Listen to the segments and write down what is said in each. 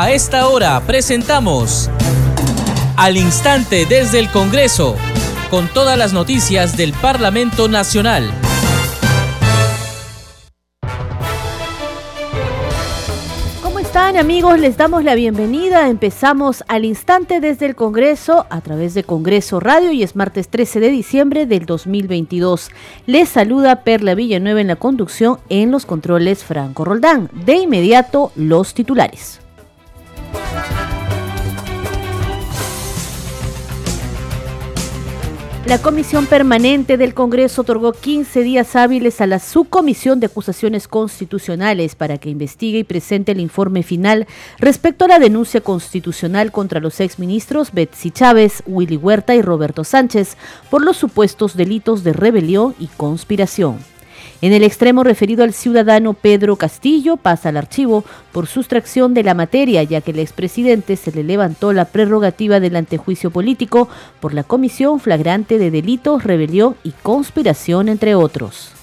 A esta hora presentamos Al Instante desde el Congreso, con todas las noticias del Parlamento Nacional. ¿Cómo están amigos? Les damos la bienvenida. Empezamos al instante desde el Congreso a través de Congreso Radio y es martes 13 de diciembre del 2022. Les saluda Perla Villanueva en la conducción en los controles Franco Roldán. De inmediato los titulares. La Comisión Permanente del Congreso otorgó 15 días hábiles a la Subcomisión de Acusaciones Constitucionales para que investigue y presente el informe final respecto a la denuncia constitucional contra los exministros Betsy Chávez, Willy Huerta y Roberto Sánchez por los supuestos delitos de rebelión y conspiración. En el extremo referido al ciudadano Pedro Castillo pasa al archivo por sustracción de la materia, ya que el expresidente se le levantó la prerrogativa del antejuicio político por la comisión flagrante de delitos, rebelión y conspiración, entre otros.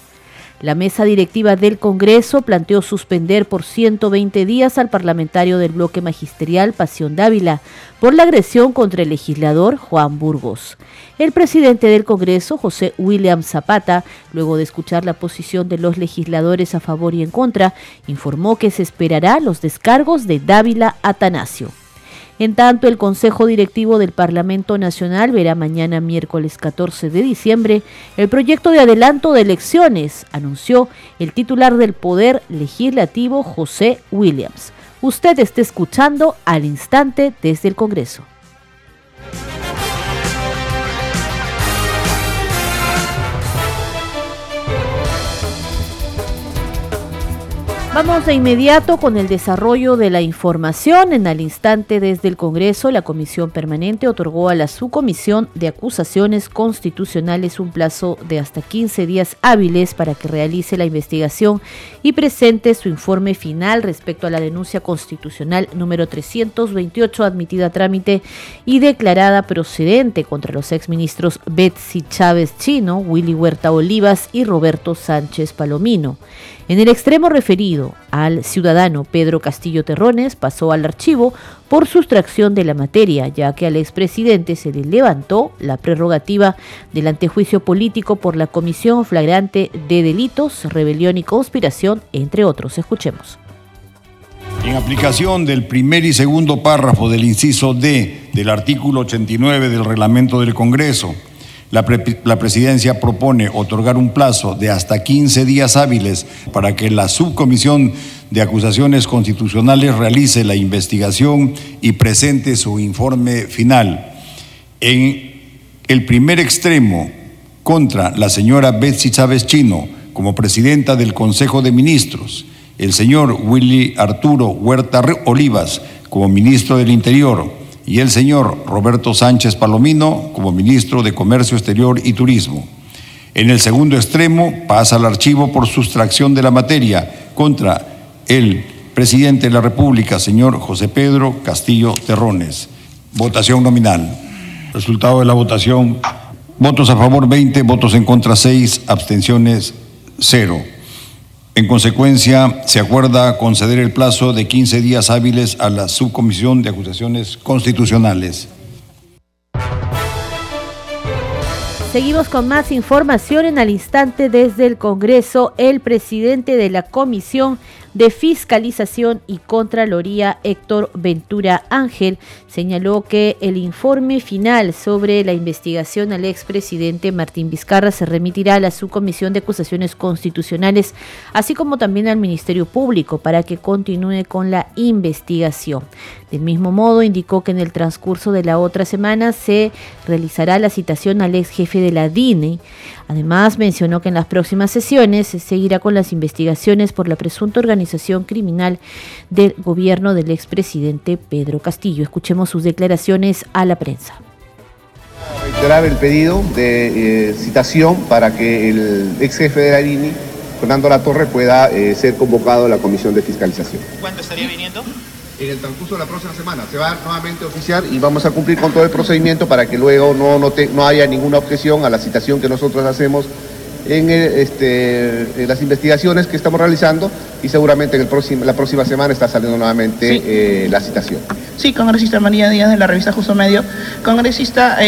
La mesa directiva del Congreso planteó suspender por 120 días al parlamentario del bloque magisterial Pasión Dávila por la agresión contra el legislador Juan Burgos. El presidente del Congreso, José William Zapata, luego de escuchar la posición de los legisladores a favor y en contra, informó que se esperará los descargos de Dávila Atanasio. En tanto, el Consejo Directivo del Parlamento Nacional verá mañana miércoles 14 de diciembre el proyecto de adelanto de elecciones, anunció el titular del Poder Legislativo José Williams. Usted está escuchando al instante desde el Congreso. Vamos de inmediato con el desarrollo de la información. En al instante desde el Congreso, la Comisión Permanente otorgó a la Subcomisión de Acusaciones Constitucionales un plazo de hasta 15 días hábiles para que realice la investigación y presente su informe final respecto a la denuncia constitucional número 328 admitida a trámite y declarada procedente contra los exministros Betsy Chávez Chino, Willy Huerta Olivas y Roberto Sánchez Palomino. En el extremo referido al ciudadano Pedro Castillo Terrones pasó al archivo por sustracción de la materia, ya que al expresidente se le levantó la prerrogativa del antejuicio político por la comisión flagrante de delitos, rebelión y conspiración, entre otros. Escuchemos. En aplicación del primer y segundo párrafo del inciso D del artículo 89 del reglamento del Congreso, la, presidencia propone otorgar un plazo de hasta 15 días hábiles para que la subcomisión de acusaciones constitucionales realice la investigación y presente su informe final. En el primer extremo, contra la señora Betsy Chávez Chino como presidenta del Consejo de Ministros, el señor Willy Arturo Huerta Olivas como ministro del Interior, y el señor Roberto Sánchez Palomino como ministro de Comercio Exterior y Turismo. En el segundo extremo pasa al archivo por sustracción de la materia contra el presidente de la República, señor José Pedro Castillo Terrones. Votación nominal. Resultado de la votación. Votos a favor 20, votos en contra 6, abstenciones 0. En consecuencia, se acuerda conceder el plazo de 15 días hábiles a la Subcomisión de Acusaciones Constitucionales. Seguimos con más información en al instante desde el Congreso. El presidente de la Comisión de Fiscalización y Contraloría, Héctor Ventura Ángel, señaló que el informe final sobre la investigación al expresidente Martín Vizcarra se remitirá a la Subcomisión de Acusaciones Constitucionales, así como también al Ministerio Público, para que continúe con la investigación. Del mismo modo, indicó que en el transcurso de la otra semana se realizará la citación al ex jefe de la DINE. Además, mencionó que en las próximas sesiones se seguirá con las investigaciones por la presunta organización criminal del gobierno del expresidente Pedro Castillo. Escuchemos sus declaraciones a la prensa. Reiterar el pedido de eh, citación para que el ex jefe de la DINI, Fernando Latorre, pueda eh, ser convocado a la comisión de fiscalización. ¿Cuándo estaría viniendo? en el transcurso de la próxima semana. Se va a nuevamente oficiar y vamos a cumplir con todo el procedimiento para que luego no, no, haya ninguna objeción a la citación que nosotros hacemos en, este, las investigaciones que estamos realizando y seguramente en el próximo, la próxima semana está saliendo nuevamente la citación. Sí, congresista María Díaz de la revista Justo Medio. Congresista,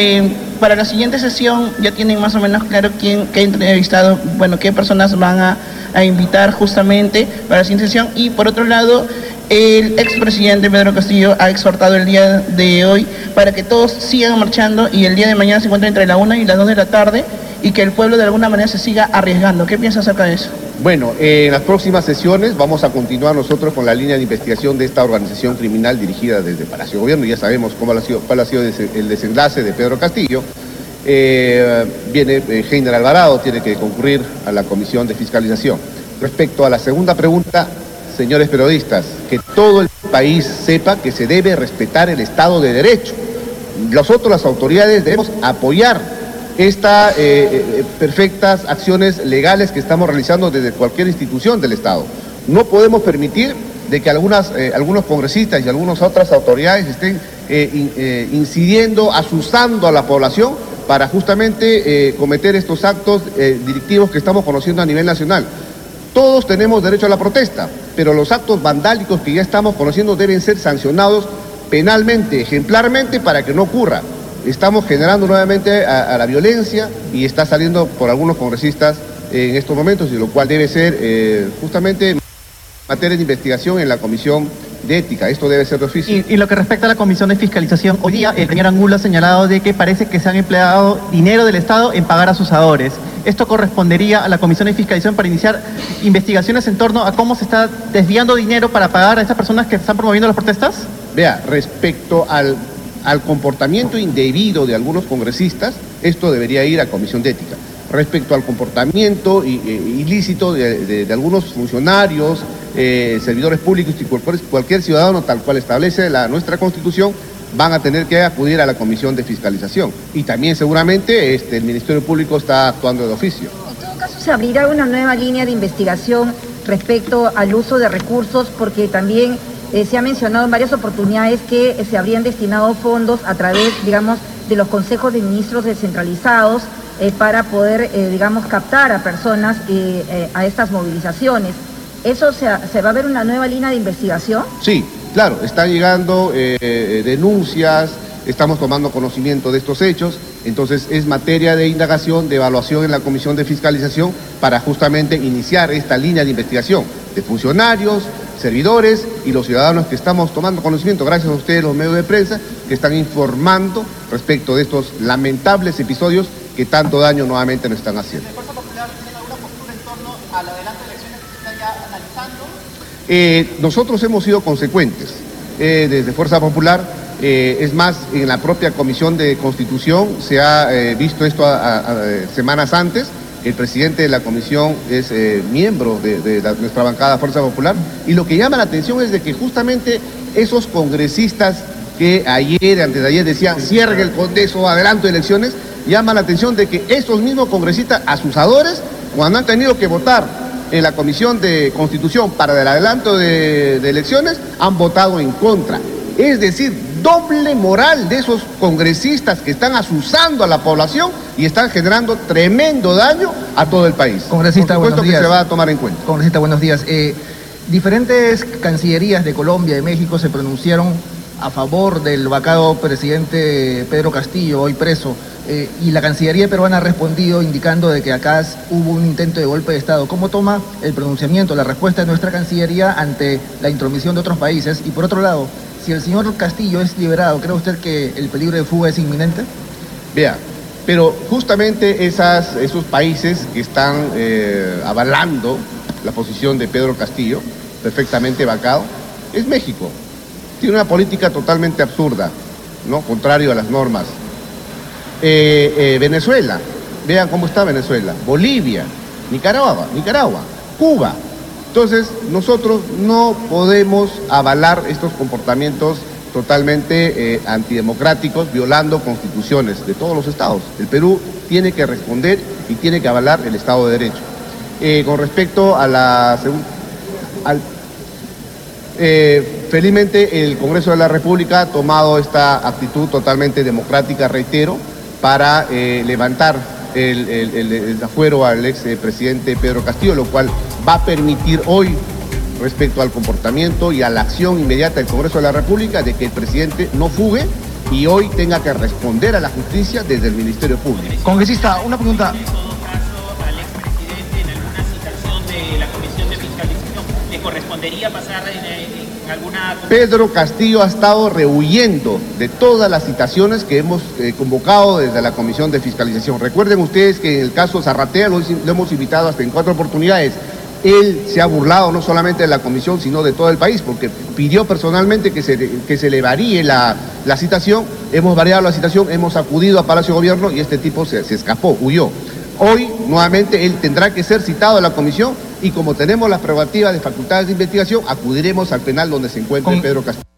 para la siguiente sesión ya tienen más o menos claro quién, qué entrevistado, bueno, qué personas van a, a invitar justamente para la siguiente sesión. Y por otro lado, el expresidente Pedro Castillo ha exhortado el día de hoy para que todos sigan marchando y el día de mañana se encuentre entre la 1 y las 2 de la tarde y que el pueblo de alguna manera se siga arriesgando. ¿Qué piensa acerca de eso? Bueno, en las próximas sesiones vamos a continuar nosotros con la línea de investigación de esta organización criminal dirigida desde Palacio Gobierno. Ya sabemos cómo ha sido, cuál ha sido el desenlace de Pedro Castillo. Eh, viene eh, Heiner Alvarado, tiene que concurrir a la comisión de fiscalización. Respecto a la segunda pregunta, señores periodistas, que todo el país sepa que se debe respetar el Estado de Derecho. Nosotros, las autoridades, debemos apoyar estas eh, eh, perfectas acciones legales que estamos realizando desde cualquier institución del Estado. No podemos permitir de que algunas, eh, algunos congresistas y algunas otras autoridades estén incidiendo, asustando a la población para justamente cometer estos actos directivos que estamos conociendo a nivel nacional. Todos tenemos derecho a la protesta, pero los actos vandálicos que ya estamos conociendo deben ser sancionados penalmente, ejemplarmente, para que no ocurra. Estamos generando nuevamente a, la violencia y está saliendo por algunos congresistas en estos momentos, y lo cual debe ser eh, justamente materia de investigación en la Comisión de ética. Esto debe ser de oficio. Y, lo que respecta a la comisión de fiscalización, hoy día el señor Angulo ha señalado de que parece que se han empleado dinero del Estado en pagar a sus asadores. ¿Esto correspondería a la comisión de fiscalización para iniciar investigaciones en torno a cómo se está desviando dinero para pagar a estas personas que están promoviendo las protestas? Vea, respecto al, al comportamiento indebido de algunos congresistas, esto debería ir a comisión de ética respecto al comportamiento eh, ilícito de, algunos funcionarios, eh, servidores públicos y cualquier, ciudadano, tal cual establece la, nuestra Constitución, van a tener que acudir a la Comisión de Fiscalización. Y también seguramente este, el Ministerio Público está actuando de oficio. En todo caso, se abrirá una nueva línea de investigación respecto al uso de recursos, porque también eh, se ha mencionado en varias oportunidades que se habrían destinado fondos a través, digamos, de los consejos de ministros descentralizados eh, para poder, eh, digamos, captar a personas eh, a estas movilizaciones. ¿Eso se, se, va a ver una nueva línea de investigación? Sí, claro, están llegando denuncias, estamos tomando conocimiento de estos hechos, entonces es materia de indagación, de evaluación en la Comisión de Fiscalización para justamente iniciar esta línea de investigación de funcionarios, servidores y los ciudadanos que estamos tomando conocimiento, gracias a ustedes los medios de prensa, que están informando respecto de estos lamentables episodios que tanto daño nuevamente nos están haciendo. Eh, nosotros hemos sido consecuentes. Eh, desde Fuerza Popular, eh, es más, en la propia Comisión de Constitución se ha visto esto semanas antes. El presidente de la comisión es miembro de, nuestra bancada Fuerza Popular y lo que llama la atención es de que justamente esos congresistas que ayer, antes de ayer decían cierre el Congreso, adelanto de elecciones, llama la atención de que estos mismos congresistas asusadores, cuando han tenido que votar en la Comisión de Constitución para el adelanto de, elecciones, han votado en contra. Es decir, doble moral de esos congresistas que están asusando a la población y están generando tremendo daño a todo el país. Congresista, Por supuesto que se va a tomar en cuenta. Congresista, buenos días. Eh, diferentes cancillerías de Colombia y México se pronunciaron a favor del vacado presidente Pedro Castillo, hoy preso. Eh, y la Cancillería peruana ha respondido indicando de que acá hubo un intento de golpe de Estado. ¿Cómo toma el pronunciamiento, la respuesta de nuestra Cancillería ante la intromisión de otros países? Y por otro lado, si el señor Castillo es liberado, ¿cree usted que el peligro de fuga es inminente? Vea, pero justamente esas, esos países que están eh, avalando la posición de Pedro Castillo, perfectamente vacado, es México. Tiene una política totalmente absurda, ¿no? contrario a las normas eh, eh, Venezuela, vean cómo está Venezuela, Bolivia, Nicaragua, Nicaragua, Cuba. Entonces, nosotros no podemos avalar estos comportamientos totalmente eh, antidemocráticos, violando constituciones de todos los estados. El Perú tiene que responder y tiene que avalar el Estado de Derecho. con respecto a la segunda... felizmente el Congreso de la República ha tomado esta actitud totalmente democrática, reitero, para eh, levantar el, el, afuero al ex presidente Pedro Castillo, lo cual va a permitir hoy respecto al comportamiento y a la acción inmediata del Congreso de la República de que el presidente no fugue y hoy tenga que responder a la justicia desde el Ministerio Público. Congresista, una pregunta. correspondería pasar en, alguna... Pedro Castillo ha estado rehuyendo de todas las citaciones que hemos eh, convocado desde la Comisión de Fiscalización. Recuerden ustedes que en el caso Zarratea lo, lo hemos invitado hasta en cuatro oportunidades. Él se ha burlado no solamente de la comisión, sino de todo el país, porque pidió personalmente que se, que se le varíe la, la citación. Hemos variado la citación, hemos acudido a Palacio de Gobierno y este tipo se, se escapó, huyó. Hoy, nuevamente, él tendrá que ser citado a la comisión y como tenemos las prerrogativas de facultades de investigación, acudiremos al penal donde se encuentre Pedro Castillo.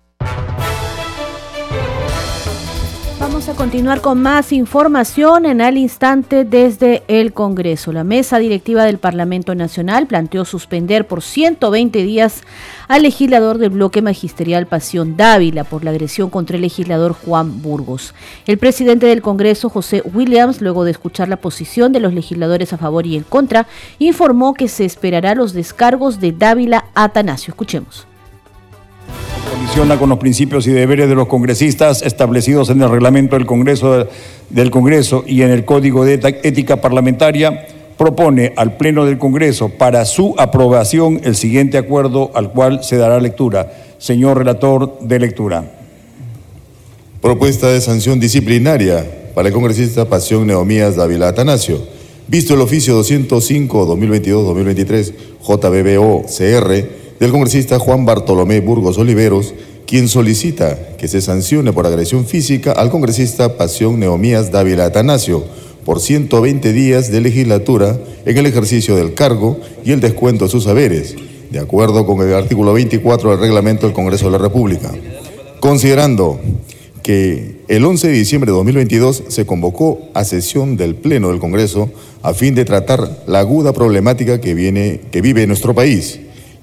Vamos a continuar con más información en al instante desde el Congreso. La mesa directiva del Parlamento Nacional planteó suspender por 120 días al legislador del bloque magisterial Pasión Dávila por la agresión contra el legislador Juan Burgos. El presidente del Congreso, José Williams, luego de escuchar la posición de los legisladores a favor y en contra, informó que se esperará los descargos de Dávila Atanasio. Escuchemos con los principios y deberes de los congresistas establecidos en el reglamento del Congreso, del Congreso y en el Código de Ética Parlamentaria, propone al Pleno del Congreso para su aprobación el siguiente acuerdo al cual se dará lectura. Señor relator de lectura. Propuesta de sanción disciplinaria para el congresista Pasión Neomías Dávila Atanasio. Visto el oficio 205-2022-2023 JBBO-CR del congresista Juan Bartolomé Burgos Oliveros, quien solicita que se sancione por agresión física al congresista Pasión Neomías Dávila Atanasio por 120 días de legislatura en el ejercicio del cargo y el descuento de sus saberes, de acuerdo con el artículo 24 del reglamento del Congreso de la República. Considerando que el 11 de diciembre de 2022 se convocó a sesión del Pleno del Congreso a fin de tratar la aguda problemática que, viene, que vive nuestro país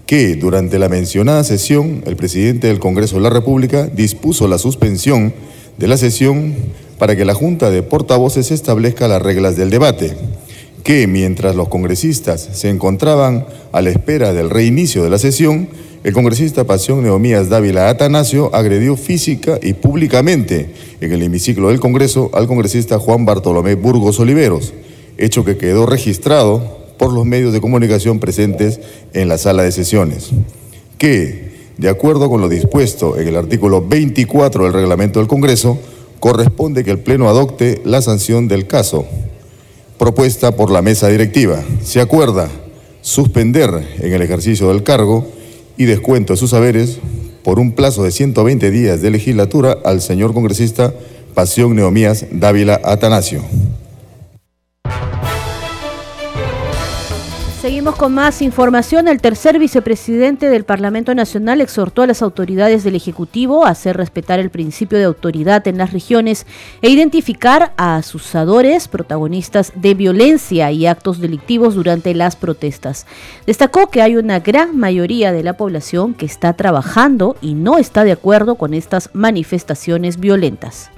que durante la mencionada sesión el presidente del Congreso de la República dispuso la suspensión de la sesión para que la Junta de Portavoces establezca las reglas del debate, que mientras los congresistas se encontraban a la espera del reinicio de la sesión, el congresista Pasión Neomías Dávila Atanasio agredió física y públicamente en el hemiciclo del Congreso al congresista Juan Bartolomé Burgos Oliveros, hecho que quedó registrado por los medios de comunicación presentes en la sala de sesiones, que, de acuerdo con lo dispuesto en el artículo 24 del reglamento del Congreso, corresponde que el Pleno adopte la sanción del caso propuesta por la mesa directiva. Se acuerda suspender en el ejercicio del cargo y descuento de sus saberes por un plazo de 120 días de legislatura al señor congresista Pasión Neomías Dávila Atanasio. Seguimos con más información. El tercer vicepresidente del Parlamento Nacional exhortó a las autoridades del Ejecutivo a hacer respetar el principio de autoridad en las regiones e identificar a asusadores, protagonistas de violencia y actos delictivos durante las protestas. Destacó que hay una gran mayoría de la población que está trabajando y no está de acuerdo con estas manifestaciones violentas.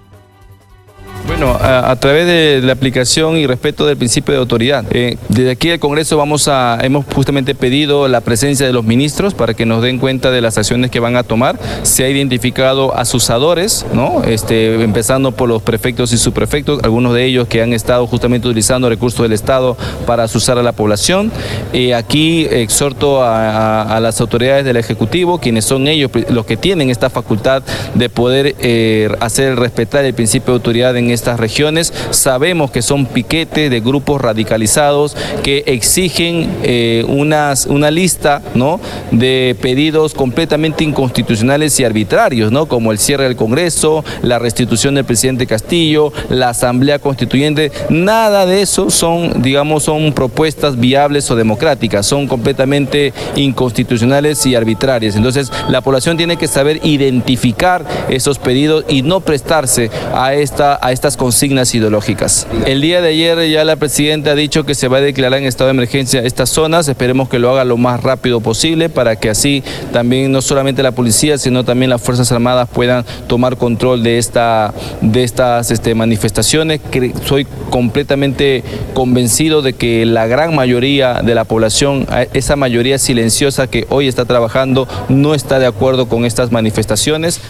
Bueno, a, través de la aplicación y respeto del principio de autoridad. Eh, desde aquí el Congreso vamos a, hemos justamente pedido la presencia de los ministros para que nos den cuenta de las acciones que van a tomar. Se ha identificado asusadores, ¿no? Este, empezando por los prefectos y subprefectos, algunos de ellos que han estado justamente utilizando recursos del Estado para asusar a la población. Eh, aquí exhorto a, las autoridades del Ejecutivo, quienes son ellos los que tienen esta facultad de poder eh, hacer respetar el principio de autoridad estas regiones. Sabemos que son piquetes de grupos radicalizados que exigen eh, una lista ¿no? de pedidos completamente inconstitucionales y arbitrarios, ¿no? como el cierre del Congreso, la restitución del presidente Castillo, la Asamblea Constituyente. Nada de eso son, digamos, son propuestas viables o democráticas, son completamente inconstitucionales y arbitrarias. Entonces, la población tiene que saber identificar esos pedidos y no prestarse a esta, a esta estas consignas ideológicas. El día de ayer ya la presidenta ha dicho que se va a declarar en estado de emergencia estas zonas, esperemos que lo haga lo más rápido posible para que así también no solamente la policía, sino también las Fuerzas Armadas puedan tomar control de, esta, de estas este, manifestaciones. Soy completamente convencido de que la gran mayoría de la población, esa mayoría silenciosa que hoy está trabajando, no está de acuerdo con estas manifestaciones.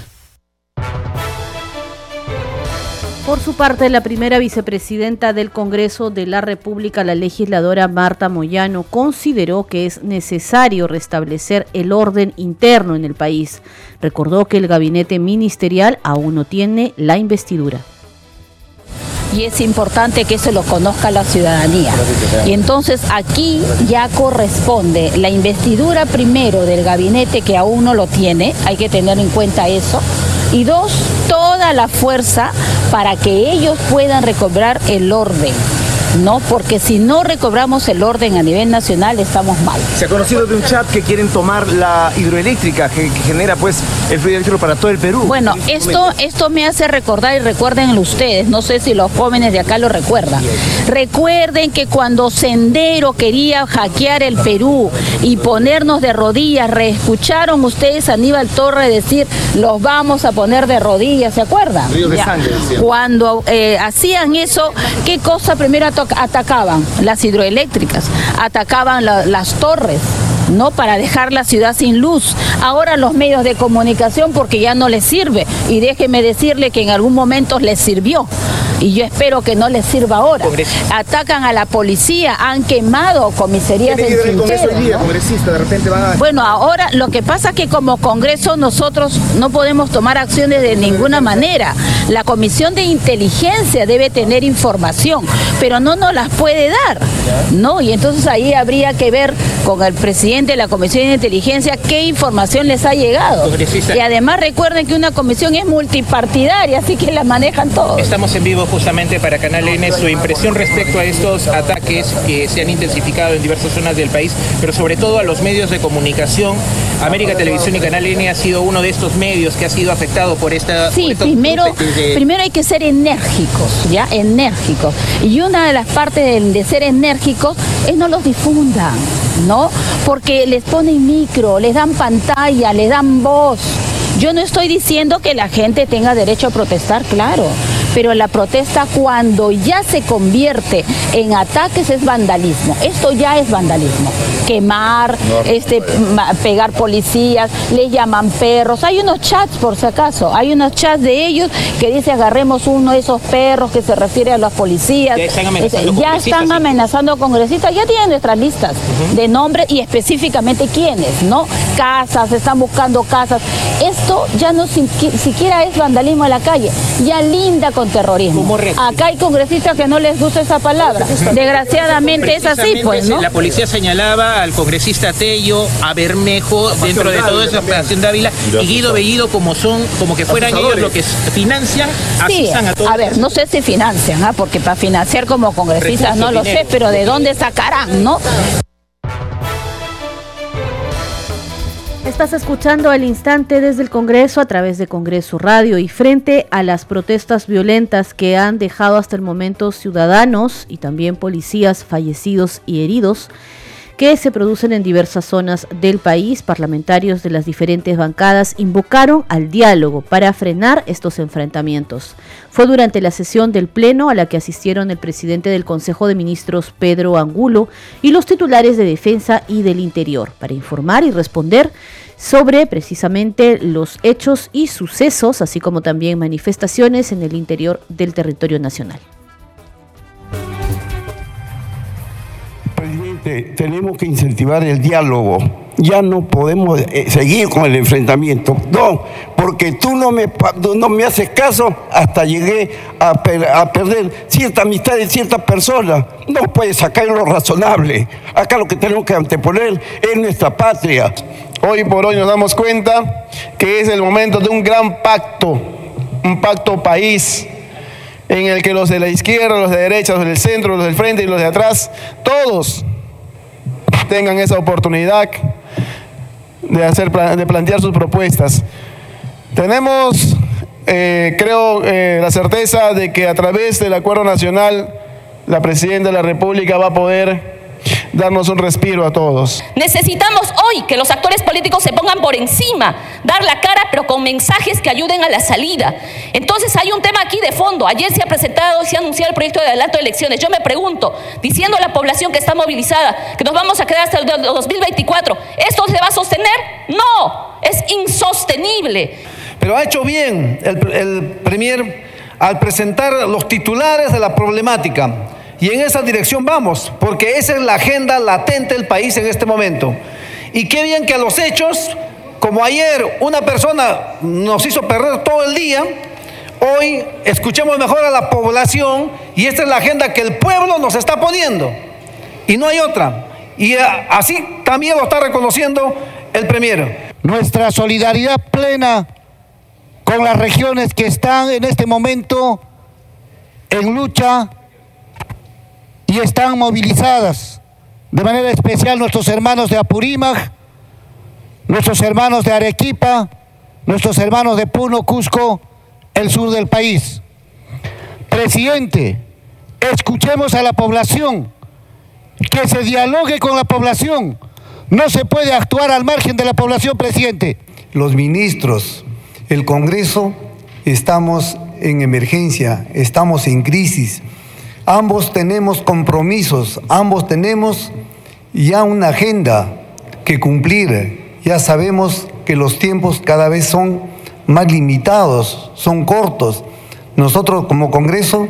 Por su parte, la primera vicepresidenta del Congreso de la República, la legisladora Marta Moyano, consideró que es necesario restablecer el orden interno en el país. Recordó que el gabinete ministerial aún no tiene la investidura y es importante que se lo conozca la ciudadanía. Y entonces aquí ya corresponde la investidura primero del gabinete que aún no lo tiene, hay que tener en cuenta eso, y dos, toda la fuerza para que ellos puedan recobrar el orden. ¿No? Porque si no recobramos el orden a nivel nacional, estamos mal. Se ha conocido de un chat que quieren tomar la hidroeléctrica que, genera pues el fluido eléctrico para todo el Perú. Bueno, esto, esto me hace recordar y recuérdenlo ustedes, no sé si los jóvenes de acá lo recuerdan. Recuerden que cuando Sendero quería hackear el Perú y ponernos de rodillas, reescucharon ustedes a Aníbal Torre decir, los vamos a poner de rodillas, ¿se acuerdan? Cuando eh, hacían eso, ¿qué cosa primero atacaban? Las hidroeléctricas, atacaban las torres. ¿no? Para dejar la ciudad sin luz. Ahora los medios de comunicación porque ya no les sirve. Y déjeme decirle que en algún momento les sirvió y yo espero que no les sirva ahora. Atacan a la policía, han quemado comisarías del Bueno, ahora lo que pasa es que como Congreso nosotros no podemos tomar acciones de ninguna manera. La Comisión de Inteligencia debe tener información, pero no nos las puede dar, ¿no? Y entonces ahí habría que ver con el presidente de la Comisión de Inteligencia qué información les ha llegado. Y además recuerden que una comisión es multipartidaria, así que la manejan todos. Estamos en vivo justamente para Canal N su impresión respecto a estos ataques que se han intensificado en diversas zonas del país, pero sobre todo a los medios de comunicación. América Televisión y Canal N ha sido uno de estos medios que ha sido afectado por esta... Sí, primero, primero hay que ser enérgicos, ¿ya? Enérgicos. Y una de las partes de ser enérgicos es no los difundan, ¿no? Porque les ponen micro, les dan pantalla, les dan voz. Yo no estoy diciendo que la gente tenga derecho a protestar, claro, pero la protesta cuando ya se convierte en ataques es vandalismo. Esto ya es vandalismo. Quemar, este, pegar policías, le llaman perros. Hay unos chats, por si acaso, hay unos chats de ellos que dice agarremos uno de esos perros que se refiere a los policías. Ya están amenazando, ya están amenazando congresistas, ya tienen nuestras listas de nombres y específicamente quiénes, ¿no? Casas, están buscando casas. Esto ya no siquiera es vandalismo en la calle, ya linda con terrorismo. Acá hay congresistas que no les gusta esa palabra. Desgraciadamente es así, pues, ¿no? La policía señalaba al congresista Tello, a Bermejo, dentro de toda esa operación de Ávila, y Guido Bellido como son, como que fueran ellos los que financian, sí, a todos. A ver, no sé si financian, ¿ah? porque para financiar como congresistas no lo sé, pero ¿de dónde sacarán, no? Estás escuchando al instante desde el Congreso a través de Congreso Radio y frente a las protestas violentas que han dejado hasta el momento ciudadanos y también policías fallecidos y heridos que se producen en diversas zonas del país, parlamentarios de las diferentes bancadas invocaron al diálogo para frenar estos enfrentamientos. Fue durante la sesión del Pleno a la que asistieron el presidente del Consejo de Ministros, Pedro Angulo, y los titulares de Defensa y del Interior, para informar y responder sobre precisamente los hechos y sucesos, así como también manifestaciones en el interior del territorio nacional. Tenemos que incentivar el diálogo. Ya no podemos eh, seguir con el enfrentamiento. No, porque tú no me, no me haces caso hasta llegué a, perder cierta amistad de ciertas personas. No puedes sacar lo razonable. Acá lo que tenemos que anteponer es nuestra patria. Hoy por hoy nos damos cuenta que es el momento de un gran pacto, un pacto país en el que los de la izquierda, los de derecha, los del centro, los del frente y los de atrás, todos tengan esa oportunidad de, hacer, de plantear sus propuestas. Tenemos eh, creo eh, la certeza de que a través del acuerdo nacional la Presidenta de la República va a poder darnos un respiro a todos. Necesitamos hoy que los actores políticos se pongan por encima, dar la cara, pero con mensajes que ayuden a la salida. Entonces hay un tema aquí de fondo. Ayer se ha presentado se ha anunciado el proyecto de adelanto de elecciones. Yo me pregunto, diciendo a la población que está movilizada, que nos vamos a quedar hasta el 2024, ¿esto se va a sostener? No, es insostenible. Pero ha hecho bien el, el Premier al presentar los titulares de la problemática y en esa dirección vamos, porque esa es la agenda latente del país en este momento. Y qué bien que a los hechos, como ayer una persona nos hizo perder todo el día, hoy escuchemos mejor a la población y esta es la agenda que el pueblo nos está poniendo. Y no hay otra. Y así también lo está reconociendo el Premier. Nuestra solidaridad plena con las regiones que están en este momento en lucha y están movilizadas de manera especial nuestros hermanos de Apurímac, nuestros hermanos de Arequipa, nuestros hermanos de Puno, Cusco, el sur del país. Presidente, escuchemos a la población, que se dialogue con la población. No se puede actuar al margen de la población, presidente. Los ministros, el Congreso, estamos en emergencia, estamos en crisis Ambos tenemos compromisos, ambos tenemos ya una agenda que cumplir. Ya sabemos que los tiempos cada vez son más limitados, son cortos. Nosotros como Congreso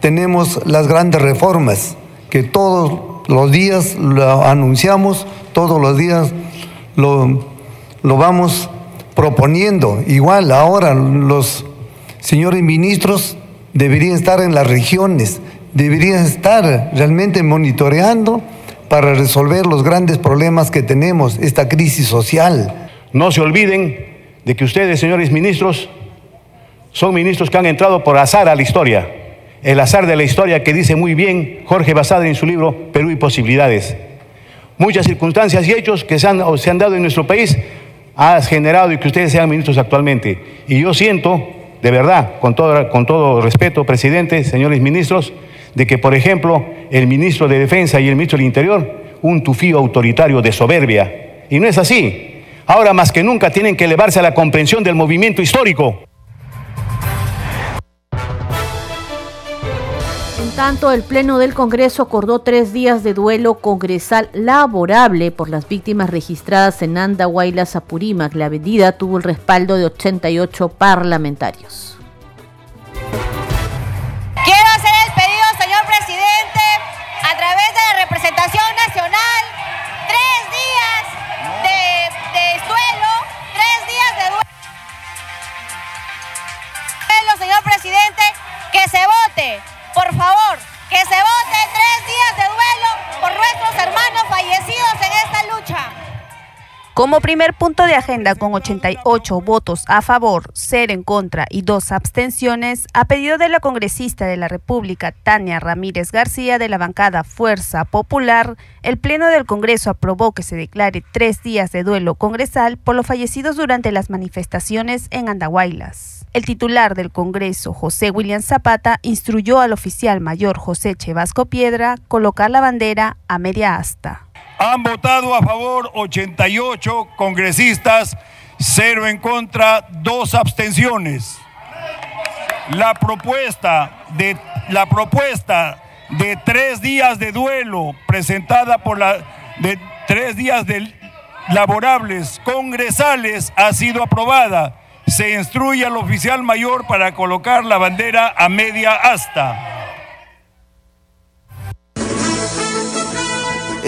tenemos las grandes reformas que todos los días lo anunciamos, todos los días lo, lo vamos proponiendo. Igual ahora los señores ministros deberían estar en las regiones, deberían estar realmente monitoreando para resolver los grandes problemas que tenemos, esta crisis social. No se olviden de que ustedes, señores ministros, son ministros que han entrado por azar a la historia. El azar de la historia que dice muy bien Jorge Basadre en su libro Perú y Posibilidades. Muchas circunstancias y hechos que se han, han dado en nuestro país ha generado y que ustedes sean ministros actualmente. Y yo siento, de verdad, con todo, con todo respeto, presidente, señores ministros, de que, por ejemplo, el ministro de Defensa y el ministro del Interior, un tufío autoritario de soberbia. Y no es así. Ahora más que nunca tienen que elevarse a la comprensión del movimiento histórico. En tanto, el Pleno del Congreso acordó tres días de duelo congresal laborable por las víctimas registradas en Andahuayla, Apurímac. La medida tuvo el respaldo de 88 parlamentarios. Lucha. Como primer punto de agenda, con 88 votos a favor, 0 en contra y dos abstenciones, a pedido de la congresista de la República, Tania Ramírez García, de la bancada Fuerza Popular, el Pleno del Congreso aprobó que se declare tres días de duelo congresal por los fallecidos durante las manifestaciones en Andahuaylas. El titular del Congreso, José William Zapata, instruyó al oficial mayor José Chevasco Piedra colocar la bandera a media asta. Han votado a favor 88 congresistas, cero en contra, dos abstenciones. La propuesta de, la propuesta de tres días de duelo presentada por la de tres días de laborables congresales ha sido aprobada. Se instruye al oficial mayor para colocar la bandera a media asta.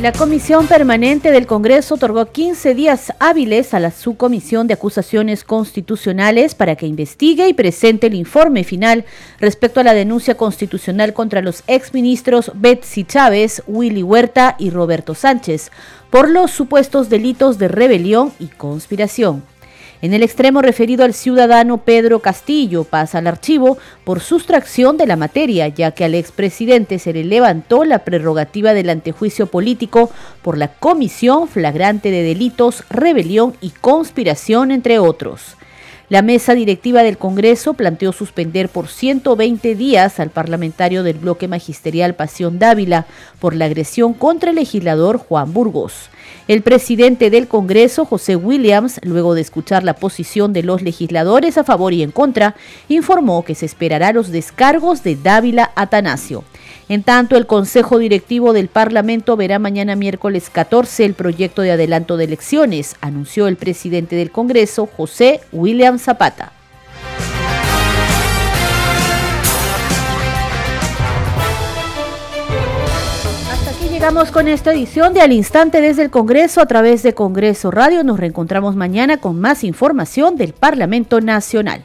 La Comisión Permanente del Congreso otorgó 15 días hábiles a la Subcomisión de Acusaciones Constitucionales para que investigue y presente el informe final respecto a la denuncia constitucional contra los exministros Betsy Chávez, Willy Huerta y Roberto Sánchez por los supuestos delitos de rebelión y conspiración. En el extremo referido al ciudadano Pedro Castillo pasa al archivo por sustracción de la materia, ya que al expresidente se le levantó la prerrogativa del antejuicio político por la comisión flagrante de delitos, rebelión y conspiración, entre otros. La mesa directiva del Congreso planteó suspender por 120 días al parlamentario del bloque magisterial Pasión Dávila por la agresión contra el legislador Juan Burgos. El presidente del Congreso, José Williams, luego de escuchar la posición de los legisladores a favor y en contra, informó que se esperará los descargos de Dávila Atanasio. En tanto, el Consejo Directivo del Parlamento verá mañana miércoles 14 el proyecto de adelanto de elecciones, anunció el presidente del Congreso, José William Zapata. Hasta aquí Llegamos con esta edición de Al Instante desde el Congreso a través de Congreso Radio. Nos reencontramos mañana con más información del Parlamento Nacional.